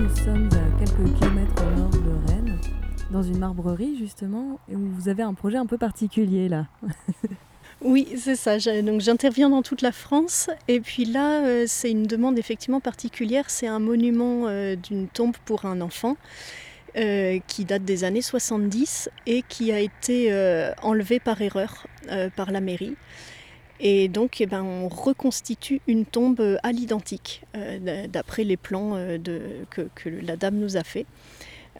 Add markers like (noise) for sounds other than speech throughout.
nous sommes à quelques kilomètres au nord de Rennes, dans une marbrerie justement, où vous avez un projet un peu particulier là. (laughs) Oui, c'est ça. Donc j'interviens dans toute la France. Et puis là, euh, c'est une demande effectivement particulière. C'est un monument euh, d'une tombe pour un enfant euh, qui date des années 70 et qui a été enlevé par erreur par la mairie. Et donc, eh ben, on reconstitue une tombe à l'identique, d'après les plans que, la dame nous a fait.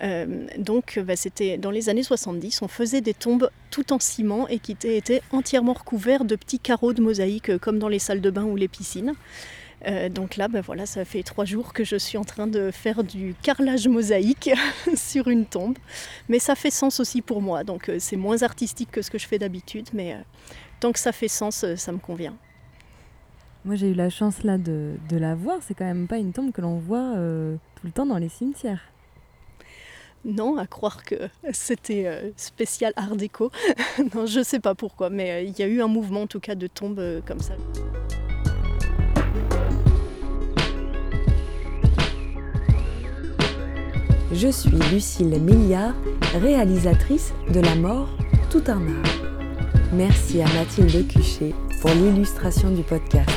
Euh, donc bah, c'était dans les années 70, on faisait des tombes tout en ciment et qui étaient entièrement recouverts de petits carreaux de mosaïque euh, comme dans les salles de bain ou les piscines. Euh, donc là, bah, voilà, ça fait trois jours que je suis en train de faire du carrelage mosaïque (laughs) sur une tombe. Mais ça fait sens aussi pour moi, donc c'est moins artistique que ce que je fais d'habitude, mais tant que ça fait sens, ça me convient. Moi j'ai eu la chance là de, de la voir, c'est quand même pas une tombe que l'on voit tout le temps dans les cimetières. Non, à croire que c'était euh, spécial art déco. (laughs) non, je sais pas pourquoi, mais euh, il y a eu un mouvement en tout cas de tombe euh, comme ça. Je suis Lucille Milliard, réalisatrice de La mort, tout un art. Merci à Mathilde Cuchet pour l'illustration du podcast.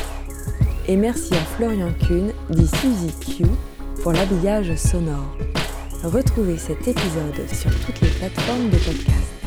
Et merci à Florian Kuhn, dit Suzy Q, pour l'habillage sonore. Retrouvez cet épisode sur toutes les plateformes de podcast.